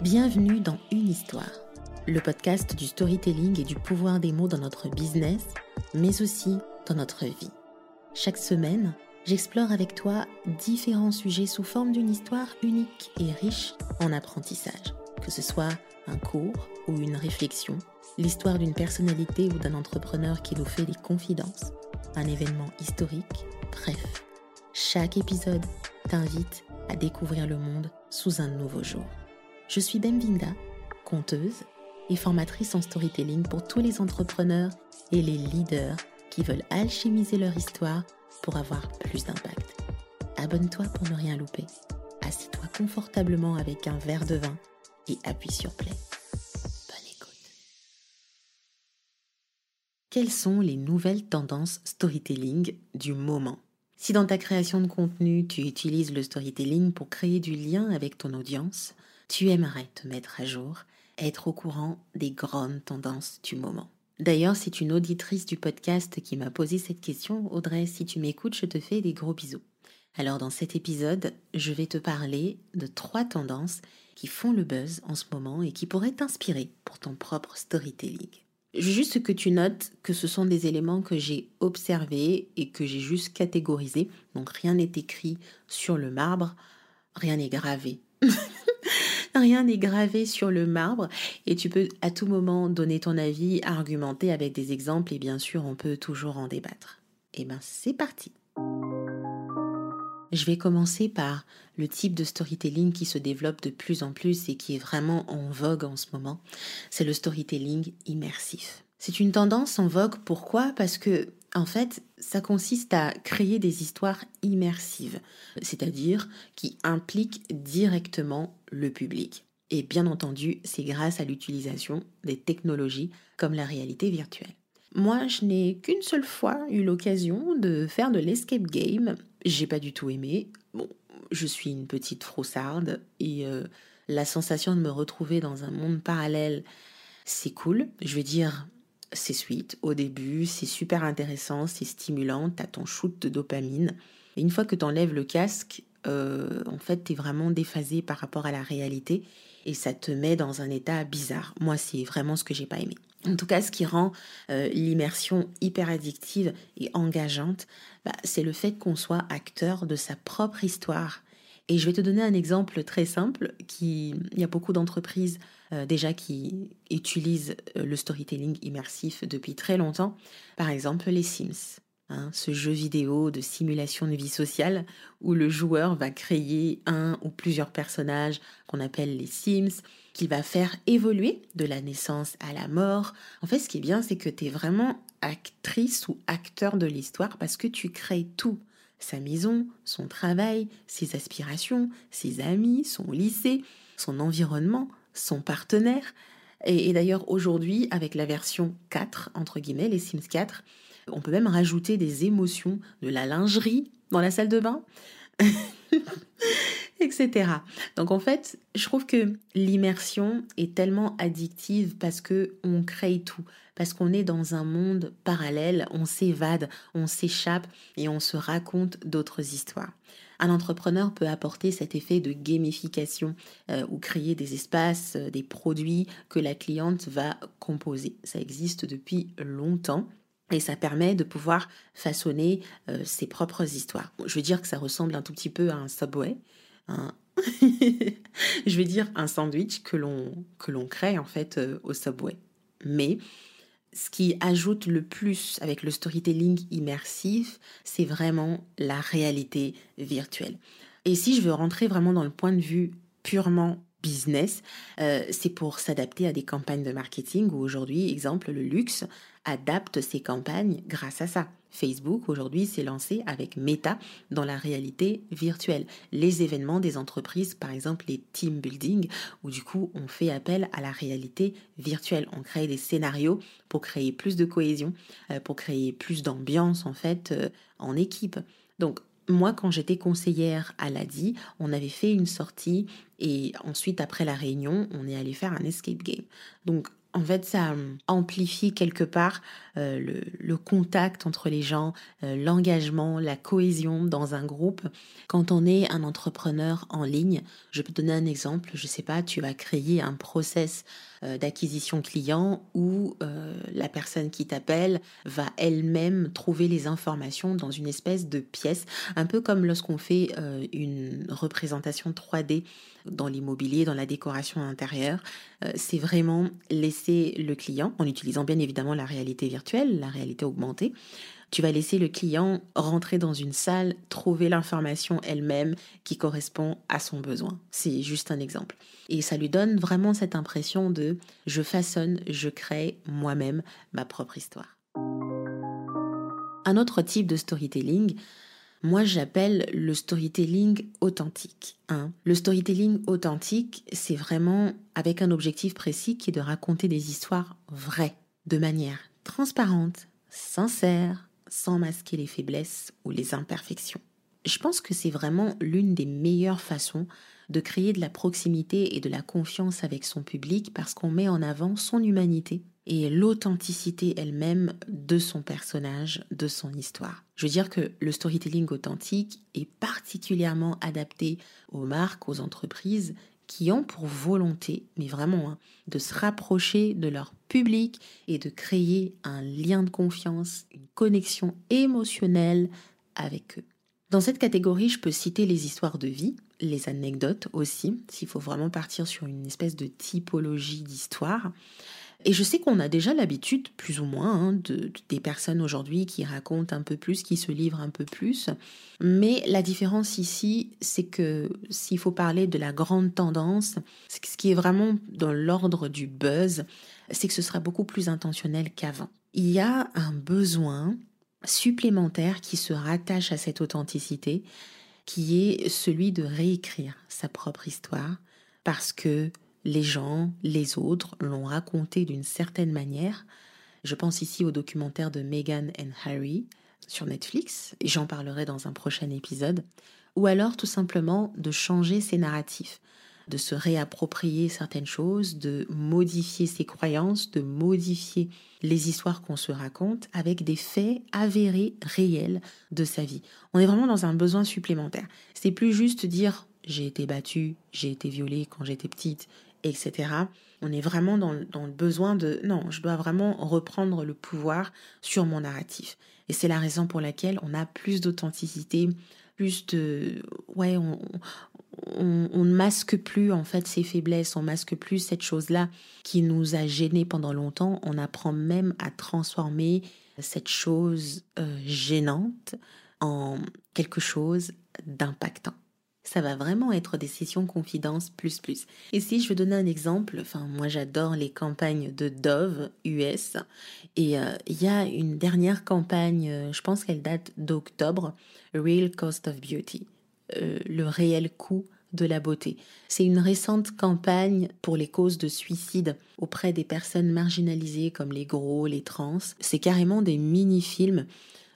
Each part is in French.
Bienvenue dans Une histoire, le podcast du storytelling et du pouvoir des mots dans notre business, mais aussi dans notre vie. Chaque semaine, j'explore avec toi différents sujets sous forme d'une histoire unique et riche en apprentissage, que ce soit un cours ou une réflexion, l'histoire d'une personnalité ou d'un entrepreneur qui nous fait des confidences, un événement historique, bref. Chaque épisode t'invite à découvrir le monde sous un nouveau jour. Je suis Bemvinda, conteuse et formatrice en storytelling pour tous les entrepreneurs et les leaders qui veulent alchimiser leur histoire pour avoir plus d'impact. Abonne-toi pour ne rien louper. Assis-toi confortablement avec un verre de vin et appuie sur play. Bonne écoute. Quelles sont les nouvelles tendances storytelling du moment? Si dans ta création de contenu, tu utilises le storytelling pour créer du lien avec ton audience, tu aimerais te mettre à jour, être au courant des grandes tendances du moment. D'ailleurs, c'est une auditrice du podcast qui m'a posé cette question. Audrey, si tu m'écoutes, je te fais des gros bisous. Alors dans cet épisode, je vais te parler de trois tendances qui font le buzz en ce moment et qui pourraient t'inspirer pour ton propre storytelling. Juste que tu notes que ce sont des éléments que j'ai observés et que j'ai juste catégorisés. Donc rien n'est écrit sur le marbre, rien n'est gravé. Rien n'est gravé sur le marbre et tu peux à tout moment donner ton avis, argumenter avec des exemples et bien sûr on peut toujours en débattre. Et eh ben c'est parti. Je vais commencer par le type de storytelling qui se développe de plus en plus et qui est vraiment en vogue en ce moment. C'est le storytelling immersif. C'est une tendance en vogue. Pourquoi? Parce que en fait, ça consiste à créer des histoires immersives, c'est-à-dire qui impliquent directement le public. Et bien entendu, c'est grâce à l'utilisation des technologies comme la réalité virtuelle. Moi, je n'ai qu'une seule fois eu l'occasion de faire de l'escape game. J'ai pas du tout aimé. Bon, je suis une petite froussarde et euh, la sensation de me retrouver dans un monde parallèle, c'est cool. Je veux dire, c'est sweet au début, c'est super intéressant, c'est stimulant, t'as ton shoot de dopamine. Et une fois que tu enlèves le casque, euh, en fait, tu es vraiment déphasé par rapport à la réalité et ça te met dans un état bizarre. Moi, c'est vraiment ce que j'ai pas aimé. En tout cas, ce qui rend euh, l'immersion hyper addictive et engageante, bah, c'est le fait qu'on soit acteur de sa propre histoire. Et je vais te donner un exemple très simple. Qui, il y a beaucoup d'entreprises euh, déjà qui utilisent euh, le storytelling immersif depuis très longtemps. Par exemple, les Sims. Hein, ce jeu vidéo de simulation de vie sociale où le joueur va créer un ou plusieurs personnages qu'on appelle les Sims, qu'il va faire évoluer de la naissance à la mort. En fait, ce qui est bien, c'est que tu es vraiment actrice ou acteur de l'histoire parce que tu crées tout. Sa maison, son travail, ses aspirations, ses amis, son lycée, son environnement, son partenaire. Et, d'ailleurs, aujourd'hui, avec la version 4, entre guillemets, les Sims 4, on peut même rajouter des émotions, de la lingerie dans la salle de bain, etc. Donc en fait, je trouve que l'immersion est tellement addictive parce que on crée tout, parce qu'on est dans un monde parallèle, on s'évade, on s'échappe et on se raconte d'autres histoires. Un entrepreneur peut apporter cet effet de gamification euh, ou créer des espaces, euh, des produits que la cliente va composer. Ça existe depuis longtemps. Et ça permet de pouvoir façonner euh, ses propres histoires. Je veux dire que ça ressemble un tout petit peu à un subway. je vais dire un sandwich que l'on que l'on crée en fait au subway. Mais ce qui ajoute le plus avec le storytelling immersif, c'est vraiment la réalité virtuelle. Et si je veux rentrer vraiment dans le point de vue purement business, euh, c'est pour s'adapter à des campagnes de marketing où aujourd'hui, exemple, le luxe adapte ses campagnes grâce à ça. Facebook aujourd'hui s'est lancé avec Meta dans la réalité virtuelle. Les événements des entreprises, par exemple les team building, où du coup on fait appel à la réalité virtuelle. On crée des scénarios pour créer plus de cohésion, euh, pour créer plus d'ambiance en fait euh, en équipe. Donc moi, quand j'étais conseillère à l'ADI, on avait fait une sortie et ensuite, après la réunion, on est allé faire un escape game. Donc, en fait, ça euh, amplifie quelque part euh, le, contact entre les gens, euh, l'engagement, la cohésion dans un groupe. Quand on est un entrepreneur en ligne, je peux donner un exemple. Je sais pas, tu vas créer un process d'acquisition client où la personne qui t'appelle va elle-même trouver les informations dans une espèce de pièce, un peu comme lorsqu'on fait une représentation 3D dans l'immobilier, dans la décoration intérieure. C'est vraiment laisser le client, en utilisant bien évidemment la réalité virtuelle, la réalité augmentée, tu vas laisser le client rentrer dans une salle, trouver l'information elle-même qui correspond à son besoin. C'est juste un exemple. Et ça lui donne vraiment cette impression de je façonne, je crée moi-même ma propre histoire. Un autre type de storytelling, moi j'appelle le storytelling authentique. Hein. Le storytelling authentique, c'est vraiment avec un objectif précis qui est de raconter des histoires vraies, de manière transparente, sincère, sans masquer les faiblesses ou les imperfections. Je pense que c'est vraiment l'une des meilleures façons de créer de la proximité et de la confiance avec son public parce qu'on met en avant son humanité et l'authenticité elle-même de son personnage, de son histoire. Je veux dire que le storytelling authentique est particulièrement adapté aux marques, aux entreprises qui ont pour volonté, mais vraiment, hein, de se rapprocher de leur public et de créer un lien de confiance, une connexion émotionnelle avec eux. Dans cette catégorie, je peux citer les histoires de vie, les anecdotes aussi, s'il faut vraiment partir sur une espèce de typologie d'histoire. Et je sais qu'on a déjà l'habitude, plus ou moins, hein, de, des personnes aujourd'hui qui racontent un peu plus, qui se livrent un peu plus. Mais la différence ici, c'est que s'il faut parler de la grande tendance, ce qui est vraiment dans l'ordre du buzz, c'est que ce sera beaucoup plus intentionnel qu'avant. Il y a un besoin supplémentaire qui se rattache à cette authenticité, qui est celui de réécrire sa propre histoire, parce que les gens, les autres l'ont raconté d'une certaine manière. Je pense ici au documentaire de Meghan and Harry sur Netflix, et j'en parlerai dans un prochain épisode, ou alors tout simplement de changer ses narratifs, de se réapproprier certaines choses, de modifier ses croyances, de modifier les histoires qu'on se raconte avec des faits avérés, réels de sa vie. On est vraiment dans un besoin supplémentaire. C'est plus juste dire j'ai été battue, j'ai été violée quand j'étais petite, etc. On est vraiment dans, le besoin de non, je dois vraiment reprendre le pouvoir sur mon narratif. Et c'est la raison pour laquelle on a plus d'authenticité, plus de ouais, on, on, ne masque plus en fait ses faiblesses, on masque plus cette chose-là qui nous a gênés pendant longtemps. On apprend même à transformer cette chose euh, gênante en quelque chose d'impactant ça va vraiment être des sessions confidence plus plus. Et si je veux donner un exemple, enfin moi j'adore les campagnes de Dove US et euh, il y a une dernière campagne, euh, je pense qu'elle date d'octobre, Real Cost of Beauty, euh, le réel coût de la beauté. C'est une récente campagne pour les causes de suicide auprès des personnes marginalisées comme les gros, les trans. C'est carrément des mini-films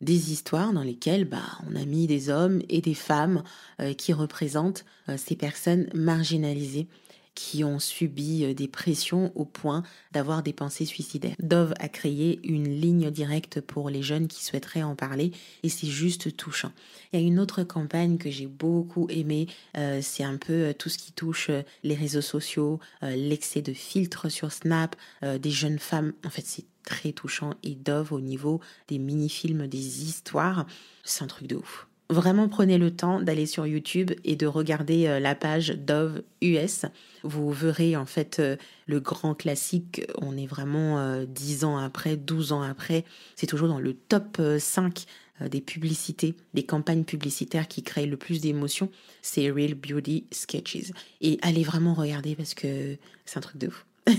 des histoires dans lesquelles bah, on a mis des hommes et des femmes euh, qui représentent euh, ces personnes marginalisées qui ont subi euh, des pressions au point d'avoir des pensées suicidaires. Dove a créé une ligne directe pour les jeunes qui souhaiteraient en parler et c'est juste touchant. Il y a une autre campagne que j'ai beaucoup aimée, c'est un peu tout ce qui touche les réseaux sociaux, l'excès de filtres sur Snap, des jeunes femmes. En fait, c'est très touchant et Dove au niveau des mini-films, des histoires, c'est un truc de ouf. Vraiment prenez le temps d'aller sur YouTube et de regarder euh, la page Dove US. Vous verrez en fait euh, le grand classique. On est vraiment 10 euh, ans après, 12 ans après. C'est toujours dans le top 5 des publicités, des campagnes publicitaires qui créent le plus d'émotions. C'est Real Beauty Sketches. Et allez vraiment regarder parce que c'est un truc de ouf.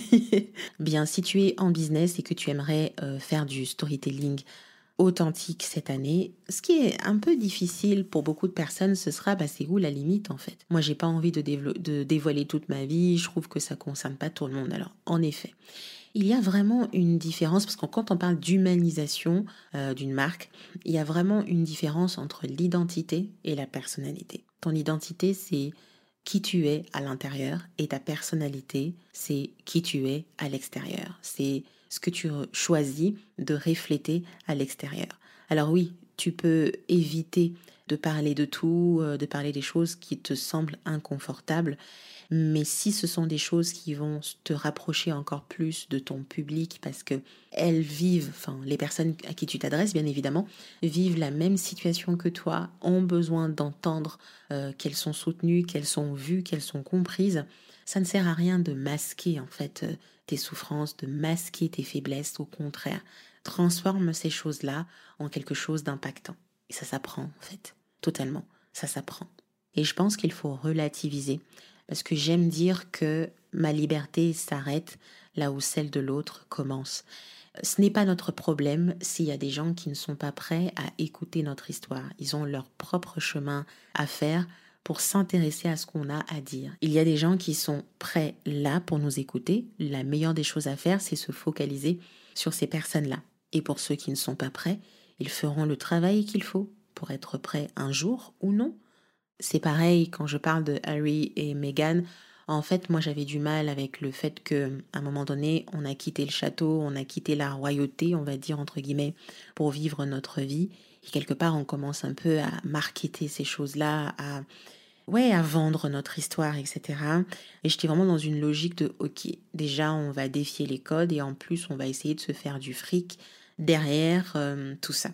Bien, si tu es en business et que tu aimerais faire du storytelling authentique cette année. Ce qui est un peu difficile pour beaucoup de personnes, ce sera bah, c'est où la limite en fait? Moi, j'ai pas envie de, de, dévoiler toute ma vie. Je trouve que ça concerne pas tout le monde. Alors, en effet, il y a vraiment une différence parce que quand on parle d'humanisation euh, d'une marque, il y a vraiment une différence entre l'identité et la personnalité. Ton identité, c'est qui tu es à l'intérieur et ta personnalité, c'est qui tu es à l'extérieur. C'est ce que tu choisis de refléter à l'extérieur. Alors oui, tu peux éviter de parler de tout, euh, de parler des choses qui te semblent inconfortables, mais si ce sont des choses qui vont te rapprocher encore plus de ton public parce que elles vivent, enfin les personnes à qui tu t'adresses bien évidemment, vivent la même situation que toi, ont besoin d'entendre euh, qu'elles sont soutenues, qu'elles sont vues, qu'elles sont comprises, ça ne sert à rien de masquer en fait euh, tes souffrances, de masquer tes faiblesses, au contraire, transforme ces choses-là en quelque chose d'impactant. Et ça s'apprend en fait, totalement, ça s'apprend. Et je pense qu'il faut relativiser parce que j'aime dire que ma liberté s'arrête là où celle de l'autre commence. Ce n'est pas notre problème s'il y a des gens qui ne sont pas prêts à écouter notre histoire. Ils ont leur propre chemin à faire pour s'intéresser à ce qu'on a à dire. Il y a des gens qui sont prêts là pour nous écouter. La meilleure des choses à faire, c'est se focaliser sur ces personnes-là. Et pour ceux qui ne sont pas prêts, ils feront le travail qu'il faut pour être prêts un jour ou non c'est pareil quand je parle de Harry et Meghan. En fait, moi, j'avais du mal avec le fait que, à un moment donné, on a quitté le château, on a quitté la royauté, on va dire entre guillemets, pour vivre notre vie. Et quelque part, on commence un peu à marketer ces choses-là, à ouais, à vendre notre histoire, etc. Et j'étais vraiment dans une logique de, ok, déjà, on va défier les codes et en plus, on va essayer de se faire du fric derrière euh, tout ça.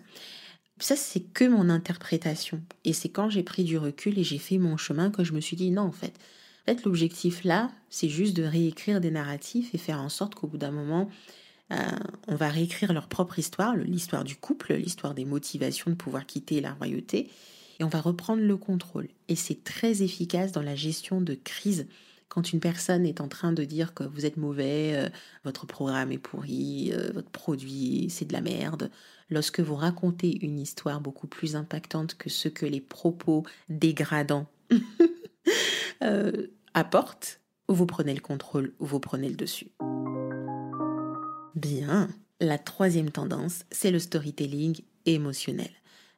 Ça, c'est que mon interprétation. Et c'est quand j'ai pris du recul et j'ai fait mon chemin que je me suis dit non, en fait. En fait, l'objectif là, c'est juste de réécrire des narratifs et faire en sorte qu'au bout d'un moment, euh, on va réécrire leur propre histoire, l'histoire du couple, l'histoire des motivations de pouvoir quitter la royauté, et on va reprendre le contrôle. Et c'est très efficace dans la gestion de crise quand une personne est en train de dire que vous êtes mauvais, euh, votre programme est pourri, euh, votre produit c'est de la merde, lorsque vous racontez une histoire beaucoup plus impactante que ce que les propos dégradants euh, apportent, vous prenez le contrôle ou vous prenez le dessus. Bien, la troisième tendance, c'est le storytelling émotionnel.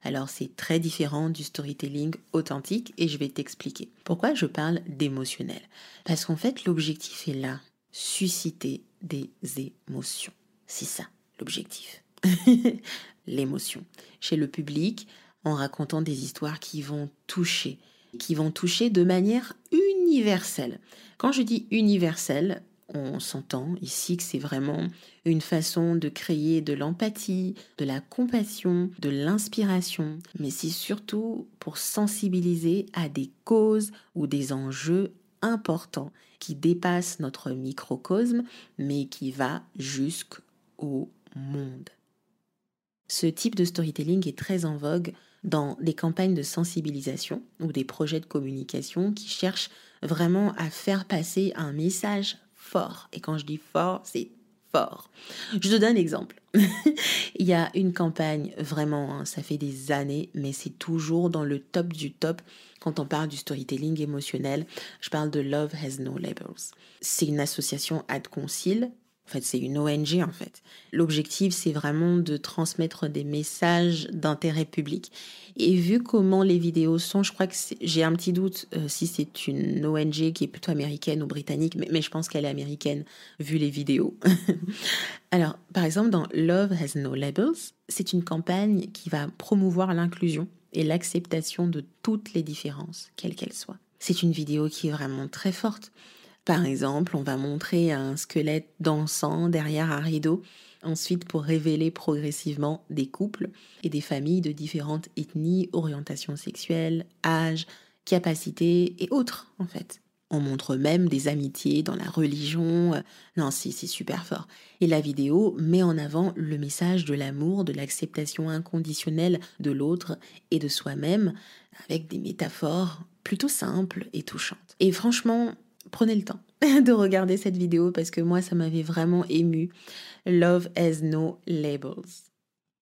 Alors c'est très différent du storytelling authentique et je vais t'expliquer. Pourquoi je parle d'émotionnel? Parce qu'en fait l'objectif est là, susciter des émotions. C'est ça l'objectif. L'émotion. Chez le public, en racontant des histoires qui vont toucher, qui vont toucher de manière universelle. Quand je dis universelle, on s'entend ici que c'est vraiment une façon de créer de l'empathie, de la compassion, de l'inspiration, mais c'est surtout pour sensibiliser à des causes ou des enjeux importants qui dépassent notre microcosme, mais qui va jusqu'au monde. Ce type de storytelling est très en vogue dans des campagnes de sensibilisation ou des projets de communication qui cherchent vraiment à faire passer un message Et quand je dis fort, c'est fort. Je te donne un exemple. Il y a une campagne, vraiment, hein, ça fait des années, mais c'est toujours dans le top du top quand on parle du storytelling émotionnel. Je parle de Love Has No Labels. C'est une association ad concile en fait, c'est une ONG en fait. L'objectif, c'est vraiment de transmettre des messages d'intérêt public. Et vu comment les vidéos sont, je crois que j'ai un petit doute euh, si c'est une ONG qui est plutôt américaine ou britannique, mais, mais je pense qu'elle est américaine vu les vidéos. Alors, par exemple, dans Love Has No Labels, c'est une campagne qui va promouvoir l'inclusion et l'acceptation de toutes les différences, quelles qu'elles soient. C'est une vidéo qui est vraiment très forte. Par exemple, on va montrer un squelette dansant derrière un rideau, ensuite pour révéler progressivement des couples et des familles de différentes ethnies, orientations sexuelles, âge, capacités et autres en fait. On montre même des amitiés dans la religion. Non, si, c'est super fort. Et la vidéo met en avant le message de l'amour, de l'acceptation inconditionnelle de l'autre et de soi-même, avec des métaphores plutôt simples et touchantes. Et franchement, prenez le temps de regarder cette vidéo parce que moi, ça m'avait vraiment ému. Love has no labels.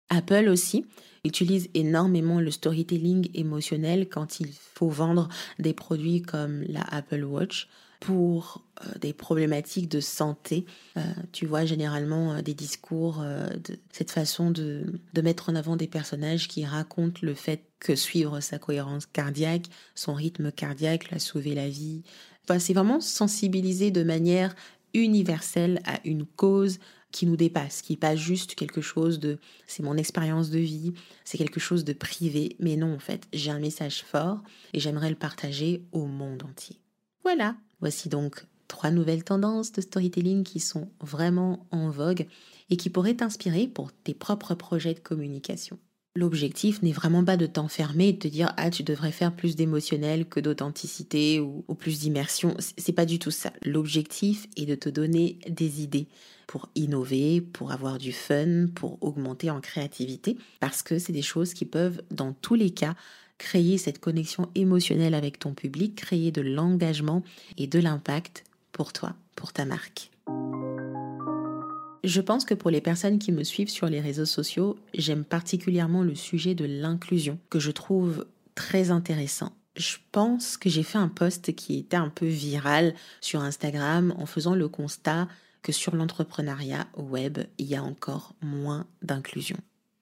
Apple aussi utilise énormément le storytelling émotionnel quand il faut vendre des produits comme la Apple Watch. Pour euh, des problématiques de santé. Euh, tu vois généralement euh, des discours de cette façon de, de mettre en avant des personnages qui racontent le fait que suivre sa cohérence cardiaque, son rythme cardiaque, l'a sauver la vie. Enfin, c'est vraiment sensibiliser de manière universelle à une cause, qui nous dépasse, qui n'est pas juste quelque chose de c'est mon expérience de vie, c'est quelque chose de privé, mais non en fait, j'ai un message fort et j'aimerais le partager au monde entier. Voilà, voici donc trois nouvelles tendances de storytelling qui sont vraiment en vogue et qui pourraient t'inspirer pour tes propres projets de communication. L'objectif n'est vraiment pas de t'enfermer et de te dire ah tu devrais faire plus d'émotionnel que d'authenticité ou, plus d'immersion. C'est pas du tout ça. L'objectif est de te donner des idées pour innover, pour avoir du fun, pour augmenter en créativité, parce que c'est des choses qui peuvent dans tous les cas créer cette connexion émotionnelle avec ton public, créer de l'engagement et de l'impact pour toi, pour ta marque. Je pense que pour les personnes qui me suivent sur les réseaux sociaux, j'aime particulièrement le sujet de l'inclusion, que je trouve très intéressant. Je pense que j'ai fait un post qui était un peu viral sur Instagram en faisant le constat que sur l'entrepreneuriat web, il y a encore moins d'inclusion.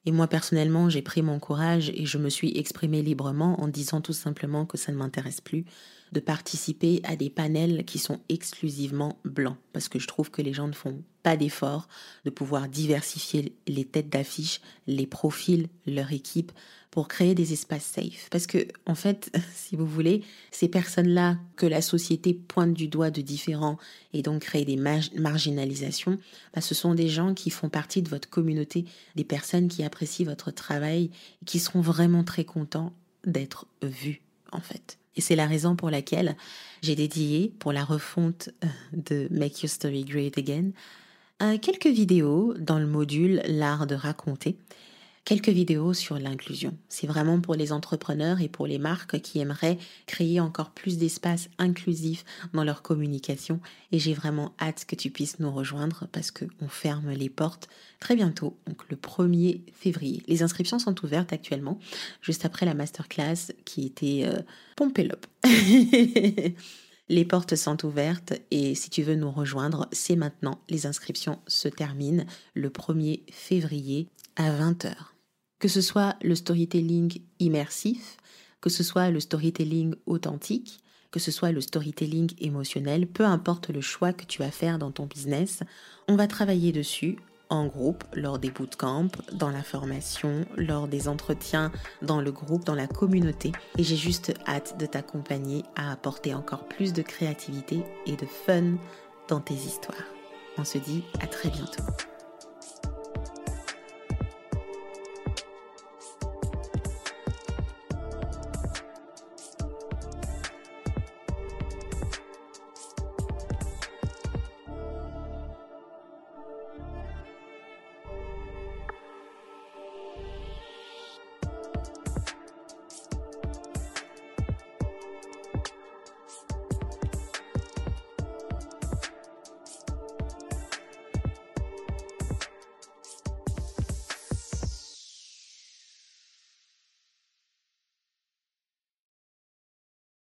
Et moi personnellement, j'ai pris mon courage et je me suis exprimée librement en disant tout simplement que ça ne m'intéresse plus de participer à des panels qui sont exclusivement blancs, parce que je trouve que les gens ne font pas d'efforts de pouvoir diversifier les têtes d'affiche, les profils, leur équipe, pour créer des espaces safe. Parce que, en fait, si vous voulez, ces personnes-là que la société pointe du doigt de différents et donc crée des marginalisations, bah, ce sont des gens qui font partie de votre communauté, des personnes qui apprécient votre travail, qui seront vraiment très contents d'être vus, en fait. Et c'est la raison pour laquelle j'ai dédié, pour la refonte euh, de Make Your Story Great Again, euh, quelques vidéos dans le module L'art de raconter quelques vidéos sur l'inclusion. C'est vraiment pour les entrepreneurs et pour les marques qui aimeraient créer encore plus d'espace inclusif dans leur communication. Et j'ai vraiment hâte que tu puisses nous rejoindre parce qu'on ferme les portes très bientôt, donc le 1er février. Les inscriptions sont ouvertes actuellement, juste après la masterclass qui était euh, Pompélope. Les portes sont ouvertes et si tu veux nous rejoindre, c'est maintenant. Les inscriptions se terminent le 1er février à 20h. Que ce soit le storytelling immersif, que ce soit le storytelling authentique, que ce soit le storytelling émotionnel, peu importe le choix que tu vas faire dans ton business, on va travailler dessus en groupe, lors des bootcamps, dans la formation, lors des entretiens, dans le groupe, dans la communauté. Et j'ai juste hâte de t'accompagner à apporter encore plus de créativité et de fun dans tes histoires. On se dit à très bientôt.